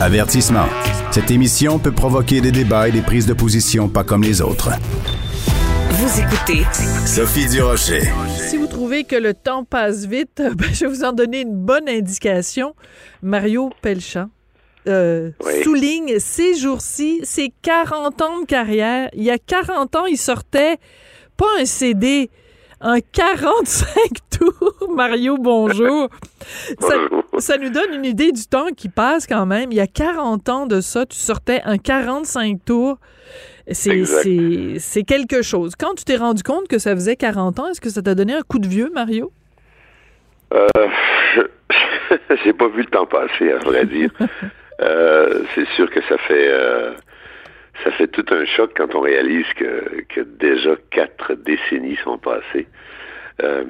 Avertissement. Cette émission peut provoquer des débats et des prises de position pas comme les autres. Vous écoutez Sophie Durocher. Si vous trouvez que le temps passe vite, ben, je vais vous en donner une bonne indication. Mario Pelchat euh, Oui. souligne ces jours-ci ses 40 ans de carrière. Il y a 40 ans, il sortait pas un CD, un 45 tours. Mario, bonjour. Ça, Bonjour. Ça nous donne une idée du temps qui passe quand même. Il y a 40 ans de ça, tu sortais un 45 tours. C'est, quelque chose. Quand tu t'es rendu compte que ça faisait 40 ans, est-ce que ça t'a donné un coup de vieux, Mario? Euh, je- j'ai pas vu le temps passer, à vrai dire. Euh, c'est sûr que ça fait euh, ça fait tout un choc quand on réalise que, que déjà quatre décennies sont passées. Euh,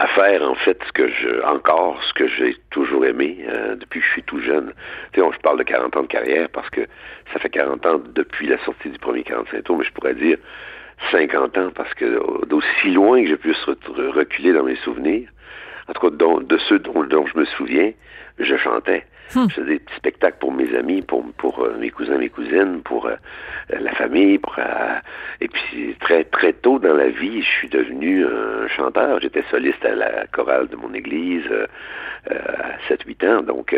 à faire en fait ce que je encore ce que j'ai toujours aimé euh, depuis que je suis tout jeune. Tu sais, on, je parle de 40 ans de carrière parce que ça fait 40 ans depuis la sortie du premier 45 tours, mais je pourrais dire 50 ans parce que d'aussi loin que je puisse re- reculer dans mes souvenirs, en tout cas de ceux dont je me souviens, je chantais. Hmm. Je faisais des petits spectacles pour mes amis, pour, pour euh, mes cousins, mes cousines, pour euh, la famille, pour euh, et puis très très tôt dans la vie, je suis devenu un chanteur. J'étais soliste à la chorale de mon église à 7-8 ans, donc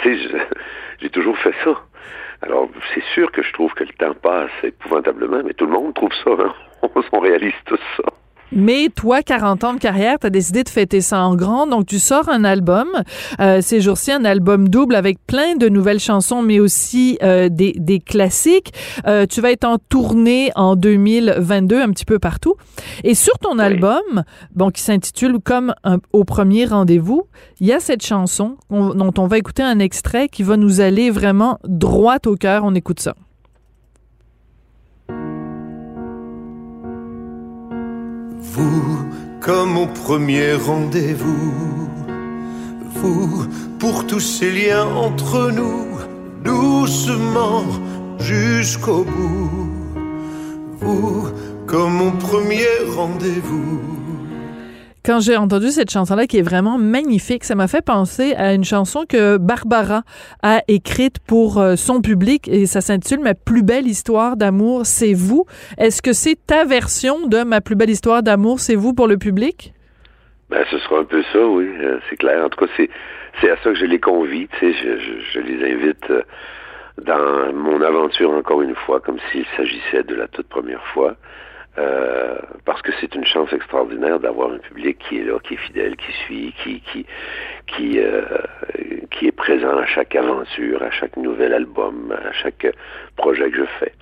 tu sais, j'ai toujours fait ça. Alors, c'est sûr que je trouve que le temps passe épouvantablement, mais tout le monde trouve ça. hein. On réalise tout ça. Mais toi, 40 ans de carrière, tu as décidé de fêter ça en grand. Donc, tu sors un album. Euh, ces jours-ci, un album double avec plein de nouvelles chansons, mais aussi euh, des, des classiques. Euh, tu vas être en tournée en 2022, un petit peu partout. Et sur ton album, bon, qui s'intitule Comme un- au premier rendez-vous, il y a cette chanson on- dont on va écouter un extrait qui va nous aller vraiment droit au cœur. On écoute ça. Vous, comme au premier rendez-vous, vous, pour tous ces liens entre nous, doucement jusqu'au bout. Vous, comme au premier rendez-vous. Quand j'ai entendu cette chanson-là, qui est vraiment magnifique, ça m'a fait penser à une chanson que Barbara a écrite pour euh, son public et ça s'intitule Ma plus belle histoire d'amour, c'est vous. Est-ce que c'est ta version de Ma plus belle histoire d'amour, c'est vous pour le public? Ben, ce sera un peu ça, oui, euh, c'est clair. En tout cas, c'est à ça que je les convie, tu je les invite euh, dans mon aventure encore une fois, comme s'il s'agissait de la toute première fois, euh, parce que c'est une chance extraordinaire d'avoir un public qui est là, qui est fidèle, qui suit, qui qui qui euh, qui est présent à chaque aventure, à chaque nouvel album, à chaque projet que je fais.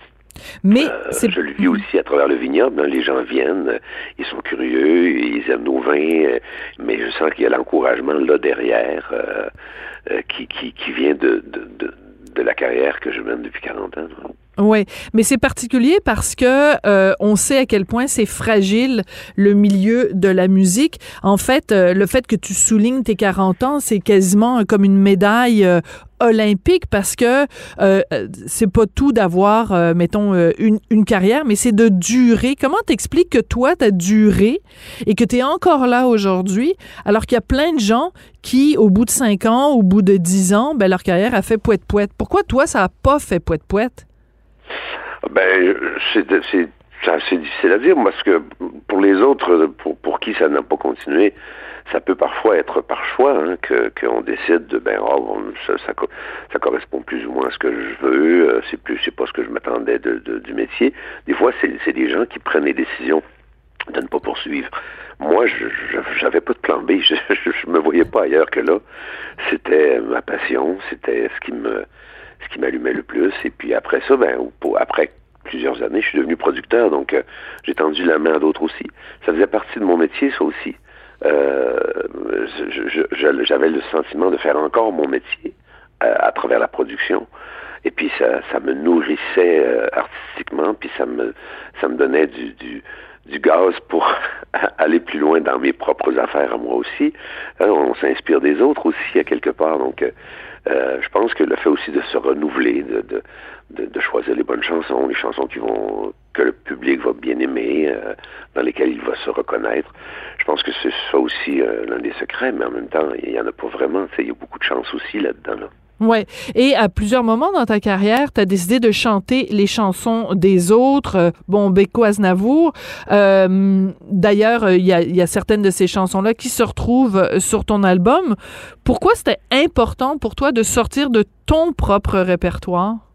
Mais Euh, je le vis aussi à travers le vignoble. hein. Les gens viennent, ils sont curieux, ils aiment nos vins, euh, mais je sens qu'il y a l'encouragement là derrière qui, qui, qui vient de, de, de, de la carrière que je mène depuis 40 ans. là. Oui, mais c'est particulier parce que euh, on sait à quel point c'est fragile le milieu de la musique. En fait, euh, le fait que tu soulignes tes 40 ans, c'est quasiment comme une médaille euh, olympique parce que euh, c'est pas tout d'avoir, euh, mettons, euh, une, une carrière, mais c'est de durer. Comment t'expliques que toi, t'as duré et que t'es encore là aujourd'hui, alors qu'il y a plein de gens qui, au bout de 5 ans, au bout de 10 ans, ben, leur carrière a fait poète-poète? Pourquoi toi, ça a pas fait poète-poète? Ben, c'est c'est difficile à dire parce que pour les autres, pour, pour qui ça n'a pas continué, ça peut parfois être par choix hein, que qu'on décide de ben oh, ça, ça, co- ça correspond plus ou moins à ce que je veux, euh, c'est plus c'est pas ce que je m'attendais du métier. Des fois, c'est des gens qui prennent les décisions de ne pas poursuivre. Moi, je j'avais pas de plan B. Je, je, je me voyais pas ailleurs que là. C'était ma passion, c'était ce qui me ce qui m'allumait le plus. Et puis après ça, ben ou pour- après plusieurs années, je suis devenu producteur, donc euh, j'ai tendu la main à d'autres aussi. Ça faisait partie de mon métier, ça aussi. Euh, J'avais le sentiment de faire encore mon métier euh, à travers la production. Et puis ça, ça me nourrissait euh, artistiquement, puis ça me, ça me donnait du, du, du gaz pour aller plus loin dans mes propres affaires à moi aussi. Hein, on s'inspire des autres aussi à quelque part. Donc, euh, je pense que le fait aussi de se renouveler, de, de, de, de choisir les bonnes chansons, les chansons qui vont que le public va bien aimer, euh, dans lesquelles il va se reconnaître. Je pense que c'est ça aussi euh, l'un des secrets, mais en même temps, il y en a pas vraiment. Il y a beaucoup de chance aussi là-dedans. Là. Ouais. Et à plusieurs moments dans ta carrière, tu as décidé de chanter les chansons des autres. Euh, bon, Beko Aznavour. Euh, D'ailleurs, il y a, y a, certaines de ces chansons-là qui se retrouvent sur ton album. Pourquoi c'était important pour toi de sortir de ton propre répertoire?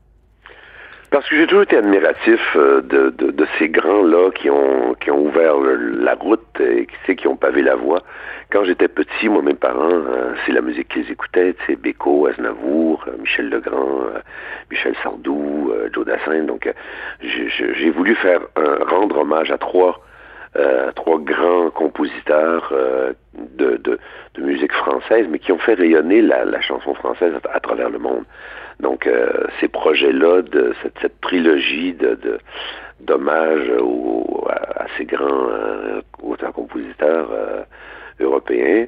Parce que j'ai toujours été admiratif euh, de, de, de ces grands-là qui ont, qui ont ouvert la route et qui, qui ont pavé la voie. Quand j'étais petit, moi, mes parents, euh, c'est la musique qu'ils écoutaient, c'est Beko, Aznavour, euh, Michel Legrand, euh, Michel Sardou, euh, Joe Dassin. Donc, j'ai voulu faire rendre hommage à trois, trois grands compositeurs de, de, de, musique française, mais qui ont fait rayonner la, la chanson française à travers le monde. Donc, euh, ces projets-là, de cette, cette trilogie de, de d'hommage à, à, ces grands euh, auteurs-compositeurs euh, européens,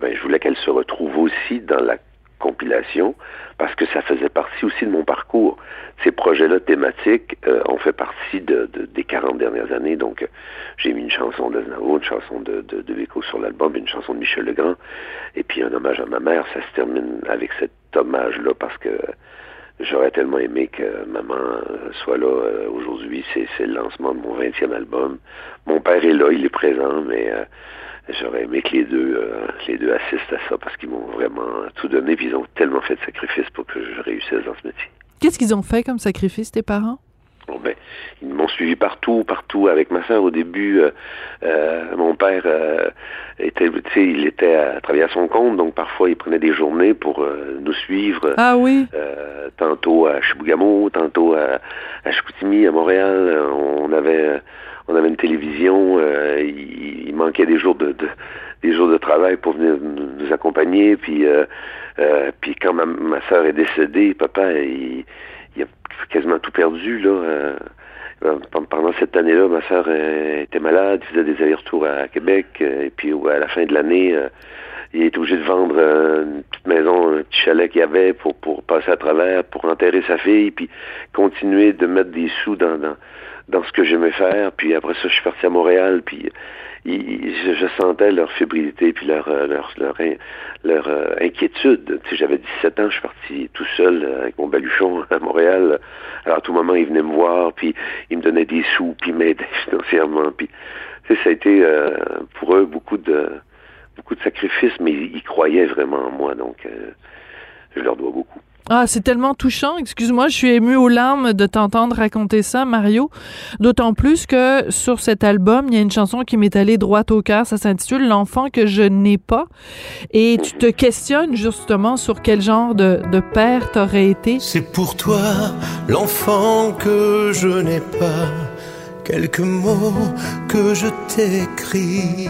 ben, je voulais qu'elle se retrouve aussi dans la compilation parce que ça faisait partie aussi de mon parcours. Ces projets-là thématiques euh, ont fait partie de, de, des 40 dernières années. Donc, j'ai mis une chanson d'Aznavour, une chanson de, de, de Vico sur l'album, une chanson de Michel Legrand, et puis un hommage à ma mère. Ça se termine avec cet hommage-là parce que j'aurais tellement aimé que maman soit là euh, aujourd'hui. C'est, le lancement de mon 20e album. Mon père est là, il est présent, mais euh, j'aurais aimé que les deux, euh, les deux assistent à ça parce qu'ils m'ont vraiment tout donné, puis ils ont tellement fait de sacrifices pour que je réussisse dans ce métier. Qu'est-ce qu'ils ont fait comme sacrifice, tes parents? Bon, ben, ils m'ont suivi partout, partout. Avec ma soeur, au début, euh, euh, mon père euh, était, tu sais, il était à, travailler à son compte, donc parfois il prenait des journées pour euh, nous suivre. Ah oui. Euh, tantôt à Chibougamau, tantôt à, à Chicoutimi, à Montréal. On avait, on avait une télévision. Il, il, manquait des jours de, de, des jours de travail pour venir nous accompagner. Puis, puis quand ma, ma soeur est décédée, papa, il quasiment tout perdu là. Euh, pendant cette année-là, ma sœur euh, était malade, faisait des allers-retours à Québec, euh, et puis à la fin de l'année, euh, il était obligé de vendre euh, une petite maison, un petit chalet qu'il avait pour pour passer à travers, pour enterrer sa fille, puis continuer de mettre des sous dans dans, dans ce que j'aimais faire. Puis après ça, je suis parti à Montréal, puis ils, je, je, sentais leur fébrilité puis leur leur leur, leur euh, inquiétude. Tu sais, j'avais 17 ans, je suis parti tout seul euh, avec mon baluchon à Montréal. Alors à tout moment, ils venaient me voir, puis ils me donnaient des sous, puis ils m'aidaient financièrement. Puis tu sais, ça a été euh, pour eux beaucoup de beaucoup de sacrifices, mais ils, ils croyaient vraiment en moi, donc euh, je leur dois beaucoup. Ah, c'est tellement touchant. Excuse-moi, je suis émue aux larmes de t'entendre raconter ça, Mario. D'autant plus que sur cet album, il y a une chanson qui m'est allée droit au cœur. Ça s'intitule L'enfant que je n'ai pas. Et tu te questionnes justement sur quel genre de, de père t'aurais été. C'est pour toi, l'enfant que je n'ai pas. Quelques mots que je t'écris.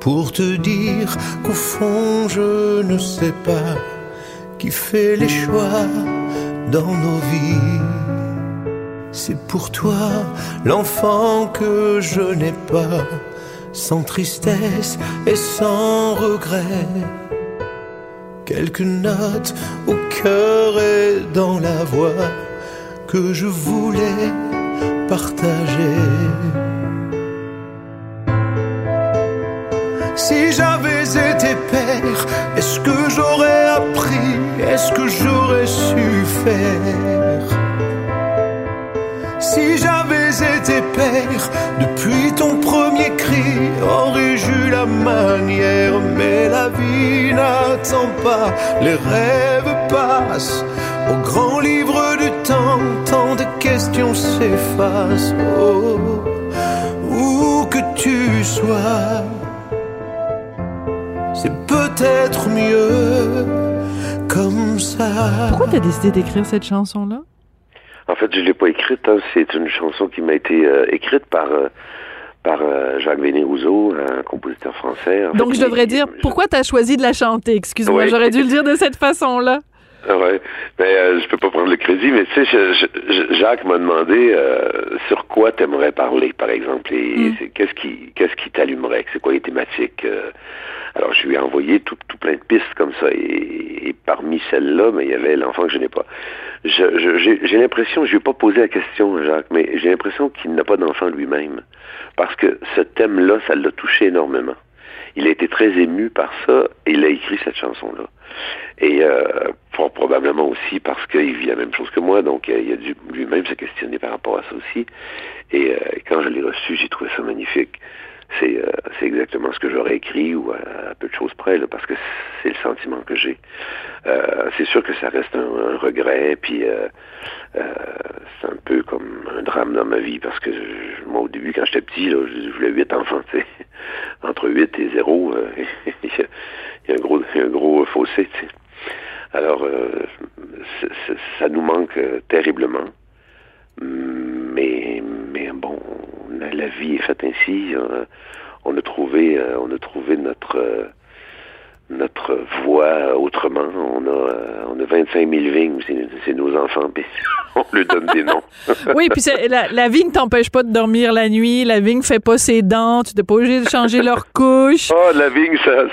Pour te dire qu'au fond, je ne sais pas qui fait les choix dans nos vies. C'est pour toi l'enfant que je n'ai pas, sans tristesse et sans regret. Quelques notes au cœur et dans la voix que je voulais partager. Si j'avais été père, est-ce que j'aurais appris Est-ce que j'aurais su faire? Si j'avais été père, depuis ton premier cri, aurais-je eu la manière Mais la vie n'attend pas, les rêves passent. Au grand livre du temps, tant de questions s'effacent. Oh, où que tu sois c'est peut-être mieux comme ça. Pourquoi t'as décidé d'écrire cette chanson-là? En fait, je l'ai pas écrite. Hein. C'est une chanson qui m'a été euh, écrite par euh, par euh, Jacques Vénérouzeau, un compositeur français. En Donc, fait, je devrais dire, pourquoi t'as choisi de la chanter? Excuse-moi, Oui. j'aurais dû le dire de cette façon-là. Ouais, mais euh, je peux pas prendre le crédit, mais tu sais, je- je- Jacques m'a demandé euh, sur quoi t'aimerais parler, par exemple, et Mm. c'est- qu'est-ce qui qu'est-ce qui t'allumerait, c'est quoi les thématiques. euh? alors je lui ai envoyé tout, tout plein de pistes comme ça, et, et parmi celles-là, mais il y avait l'enfant que je n'ai pas. Je- je- J'ai l'impression, je lui ai pas posé la question, Jacques, mais j'ai l'impression qu'il n'a pas d'enfant lui-même, parce que ce thème-là, ça l'a touché énormément. Il a été très ému par ça et il a écrit cette chanson-là. Et euh, probablement aussi parce qu'il vit la même chose que moi, donc il a dû lui-même se questionner par rapport à ça aussi. Et quand je l'ai reçu, j'ai trouvé ça magnifique c'est euh, exactement ce que j'aurais écrit ou à, peu de choses près, là, parce que c'est le sentiment que j'ai. Euh, c'est sûr que ça reste un, regret, puis euh, euh, c'est un peu comme un drame dans ma vie, parce que moi, au début, quand j'étais petit, je voulais huit enfants, tu. Entre huit et zéro, il y, a un gros, un gros fossé. Alors, ça nous manque terriblement. Mais, mais bon, la, vie est faite ainsi. Euh, on a trouvé, euh, on a trouvé notre euh, notre voix autrement. On a, on a 25 000 vignes, c'est nos enfants, puis on leur donne des noms. oui, puis la, la vigne t'empêche pas de dormir la nuit, la vigne fait pas ses dents, tu n'es pas obligé de changer leur couche. Oh, la vigne, ça,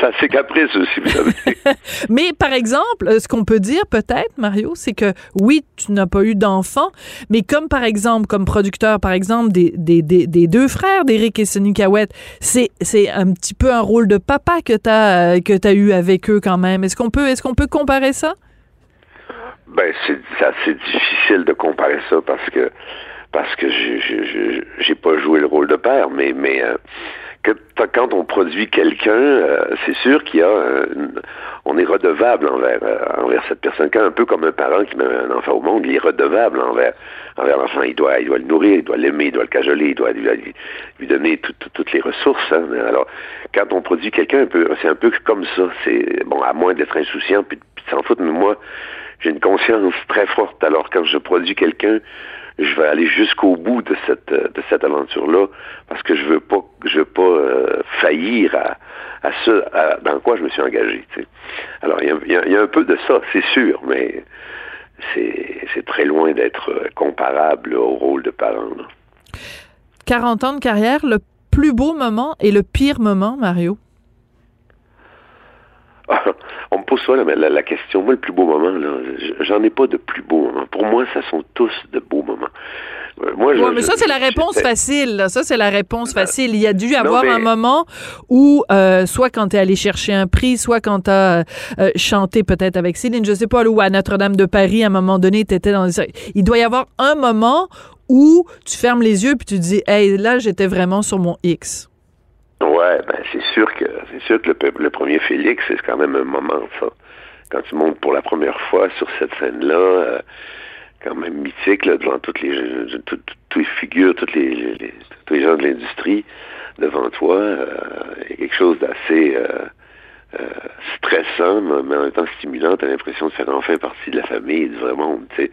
ça c'est caprice aussi, vous savez. mais par exemple, ce qu'on peut dire peut-être, Mario, c'est que oui, tu n'as pas eu d'enfants, mais comme par exemple, comme producteur, par exemple, des, des, des, des deux frères d'Éric et Sonny Cahouette, c'est un petit peu un rôle de papa que tu as euh, que tu as eu avec eux quand même? Est-ce qu'on peut, est-ce peut comparer ça? Ben, c'est assez difficile de comparer ça parce que parce que j'ai pas joué le rôle de père, mais mais euh, quand on produit quelqu'un, euh, c'est sûr qu'il y a on est redevable envers envers cette personne. Quand un peu comme un parent qui met un enfant au monde, il est redevable envers envers l'enfant. Il doit il doit le nourrir, il doit l'aimer, il doit le cajoler, il doit lui, lui donner toutes les ressources. Hein. Alors quand on produit quelqu'un, c'est un peu comme ça. C'est bon, à moins d'être insouciant puis, de s'en foutre, mais moi, j'ai une conscience très forte. Alors quand je produis quelqu'un, je vais aller jusqu'au bout de cette de cette aventure-là parce que je veux pas je veux pas euh, faillir à, à ce dans quoi je me suis engagé. Alors il y a, y a, un peu de ça, c'est sûr, mais c'est très loin d'être comparable au rôle de parent. 40 ans de carrière, le plus beau moment et le pire moment, Mario? On me pose ça, la, la, question. Moi, le plus beau moment, j'en ai pas de plus beau moment. Pour moi, ça sont tous de beaux moments. Euh, mais ça, c'est la réponse facile. Ça, c'est la réponse facile. Il y a dû y avoir un moment où, euh, soit quand tu es allé chercher un prix, soit quand tu as euh, chanté peut-être avec Céline, je sais pas, ou à Notre-Dame de Paris, à un moment donné, tu étais dans... Il doit y avoir un moment où tu fermes les yeux puis tu dis, hey, là, j'étais vraiment sur mon X. Ouais, ben c'est sûr que c'est sûr que le, premier Félix, c'est quand même un moment, ça. Quand tu montes pour la première fois sur cette scène-là, euh, quand même mythique, là, devant toutes les, toutes, les figures, toutes les, tous les gens de l'industrie devant toi, euh, quelque chose d'assez euh, euh, stressant, mais en même temps stimulant. T'as l'impression de faire enfin partie de la famille et du. C'est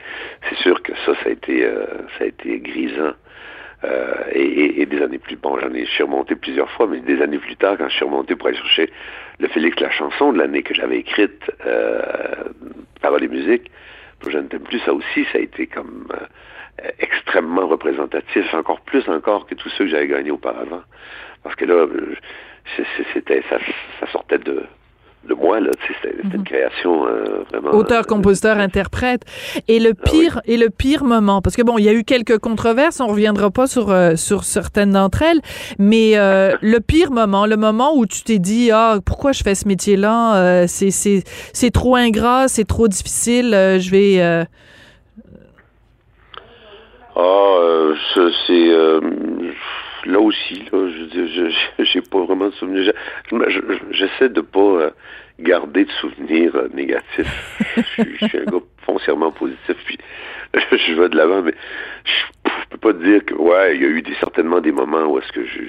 sûr que ça, ça a été, euh, ça a été grisant. Et, des années plus bon, j'en ai surmonté plusieurs fois, mais des années plus tard, quand je suis remonté pour aller chercher le Félix la chanson de l'année que j'avais écrite, euh, paroles et musique, pour Je ne t'aime plus, ça aussi, ça a été comme extrêmement représentatif, encore plus encore que tous ceux que j'avais gagnés auparavant. Parce que là, c'était ça, ça sortait de de moi là c'était une mhm. création euh, vraiment auteur euh, compositeur interprète. Et le ah pire et le pire moment parce que bon il y a eu quelques controverses on reviendra pas sur euh, sur certaines d'entre elles mais le pire moment le moment où tu t'es dit ah pourquoi je fais ce métier là c'est c'est c'est trop ingrat c'est trop difficile je vais ah c'est là aussi, là, je j'ai pas vraiment de souvenirs. J'essaie de pas euh, garder de souvenirs euh, négatifs. je, suis un gars foncièrement positif, puis je vais de l'avant, mais je, peux pas dire que, ouais, il y a eu certainement des moments où est-ce que je,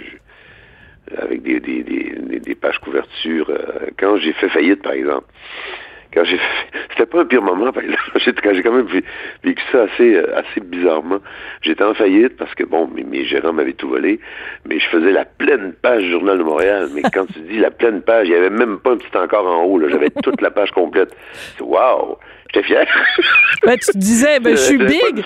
avec des, pages couverture, euh, quand j'ai fait faillite, par exemple, quand j'ai c'était pas un pire moment par exemple. Quand j'ai quand même vécu ça assez euh, assez bizarrement. J'étais en faillite parce que bon mes, mes gérants m'avaient tout volé mais je faisais la pleine page du journal de Montréal. Mais quand tu dis la pleine page il y avait même pas un petit encore en haut j'avais toute la page complète. Waouh! J'étais fier. Ben, tu disais ben je suis big.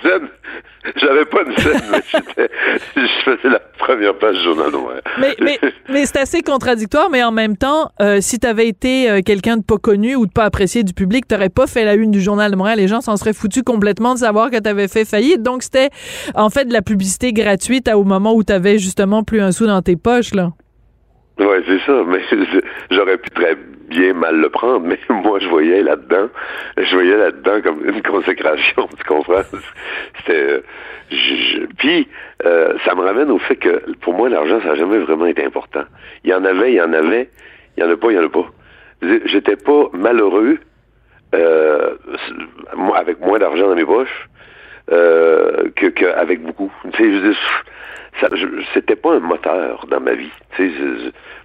j'avais pas de scène mais je faisais la première page du journal de Montréal mais mais, mais c'est assez contradictoire mais en même temps euh, si tu avais été euh, quelqu'un de pas connu ou de pas apprécié du public, t'aurais pas fait la une du Journal de Montréal. Les gens s'en seraient foutus complètement de savoir que tu avais fait faillite. Donc, c'était en fait de la publicité gratuite au moment où tu avais justement plus un sou dans tes poches, là. Ouais, c'est ça. Mais j'aurais pu très bien mal le prendre, mais moi, je voyais là-dedans, je voyais là-dedans comme une consécration, tu comprends? C'était, puis, euh, ça me ramène au fait que, pour moi, l'argent, ça n'a jamais vraiment été important. Il y en avait, il y en avait, il y en a pas, il y en a pas. J'étais pas malheureux, euh, avec moins d'argent dans mes poches, euh, que qu'avec beaucoup. C'était pas un moteur dans ma vie.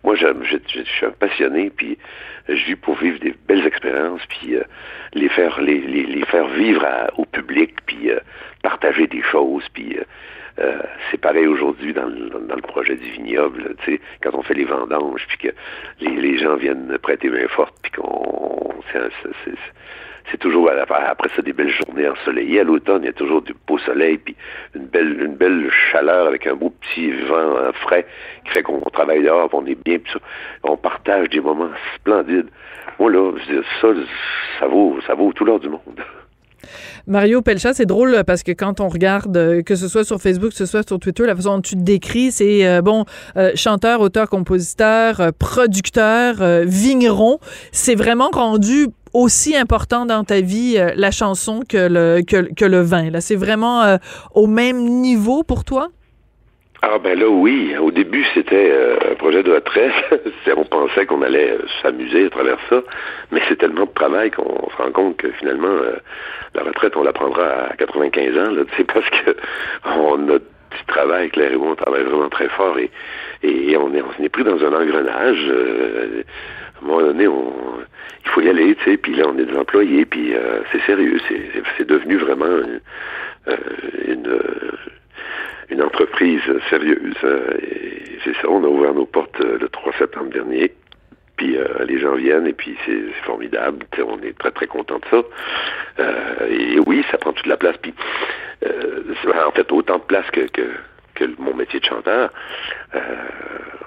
Moi, je, suis un passionné, puis je vis pour vivre des belles expériences, puis euh, les faire les, faire vivre au public, puis euh, partager des choses, puis euh, c'est pareil aujourd'hui dans, dans, le projet du vignoble, tu sais, quand on fait les vendanges, puis que les, les gens viennent prêter main forte, puis qu'on c'est toujours après ça des belles journées ensoleillées. À l'automne, il y a toujours du beau soleil, puis une belle, une belle chaleur avec un beau petit vent frais qui fait qu'on travaille dehors, on est bien, puis on partage des moments splendides. Moi là, ça, ça vaut, ça vaut tout l'or du monde. Mario Pelchat, c'est drôle parce que quand on regarde, euh, que ce soit sur Facebook, que ce soit sur Twitter, la façon dont tu te décris, c'est euh, bon, euh, chanteur, auteur, compositeur, producteur, vigneron. C'est vraiment rendu aussi important dans ta vie la chanson que le que, le vin. Là, c'est vraiment au même niveau pour toi? Ah ben là oui, au début c'était un projet de retraite. on pensait qu'on allait s'amuser à travers ça, mais c'est tellement de travail qu'on se rend compte que finalement la retraite, on la prendra à 95 ans, là, parce que on a du travail, Claire et moi, on travaille vraiment très fort et, et on est, on est pris dans un engrenage. Euh, à un moment donné, on, il faut y aller, tu sais, puis là, on est des employés, puis euh, c'est sérieux, c'est devenu vraiment une, euh, une, une entreprise sérieuse. Et c'est ça, on a ouvert nos portes le 3 septembre dernier. Puis euh, les gens viennent et puis c'est formidable. on est très très content de ça. Euh, et oui, ça prend toute la place. Puis euh, en fait autant de place que, que, que mon métier de chanteur.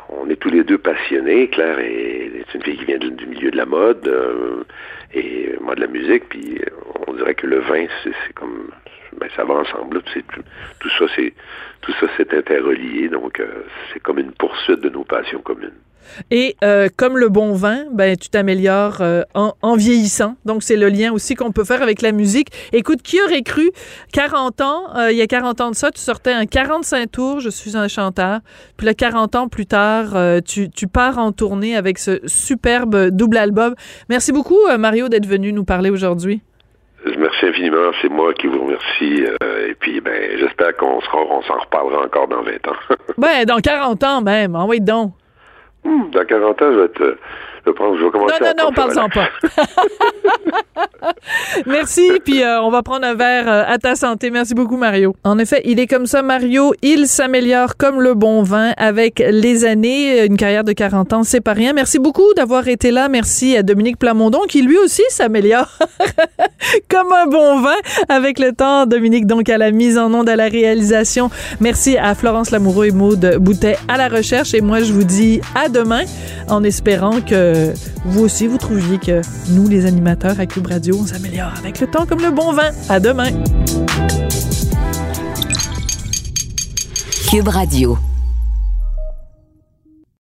on est tous les deux passionnés. Claire est, une fille qui vient du milieu de la mode et moi de la musique. Puis on dirait que le vin, c'est comme ben, ça va ensemble. Tout, ça, c'est tout ça, c'est interrelié. Donc c'est comme une poursuite de nos passions communes. Et euh, comme le bon vin, ben tu t'améliores euh, en, vieillissant. Donc c'est le lien aussi qu'on peut faire avec la musique. Écoute, qui aurait cru 40 ans, euh, il y a 40 ans de ça, tu sortais un 45 tours, je suis un chanteur. Puis là 40 ans plus tard, tu, pars en tournée avec ce superbe double album. Merci beaucoup Mario d'être venu nous parler aujourd'hui. Merci infiniment, c'est moi qui vous remercie. et puis, ben, j'espère qu'on on s'en reparlera encore dans 20 ans. ben, dans 40 ans même, envoyez donc. Hmm, dans 40 ans, je vais te je vais commencer non, non, non, parle-en pas. Merci, puis euh, on va prendre un verre euh, à ta santé. Merci beaucoup, Mario. En effet, il est comme ça, Mario. Il s'améliore comme le bon vin avec les années. Une carrière de 40 ans, c'est pas rien. Merci beaucoup d'avoir été là. Merci à Dominique Plamondon, qui lui aussi s'améliore comme un bon vin avec le temps. Dominique, donc, à la mise en onde, à la réalisation. Merci à Florence Lamoureux et Maude Boutet à la recherche. Et moi, je vous dis à demain en espérant que vous aussi, vous trouviez que nous, les animateurs à Cube Radio, on s'améliore avec le temps comme le bon vin. À demain. Cube Radio.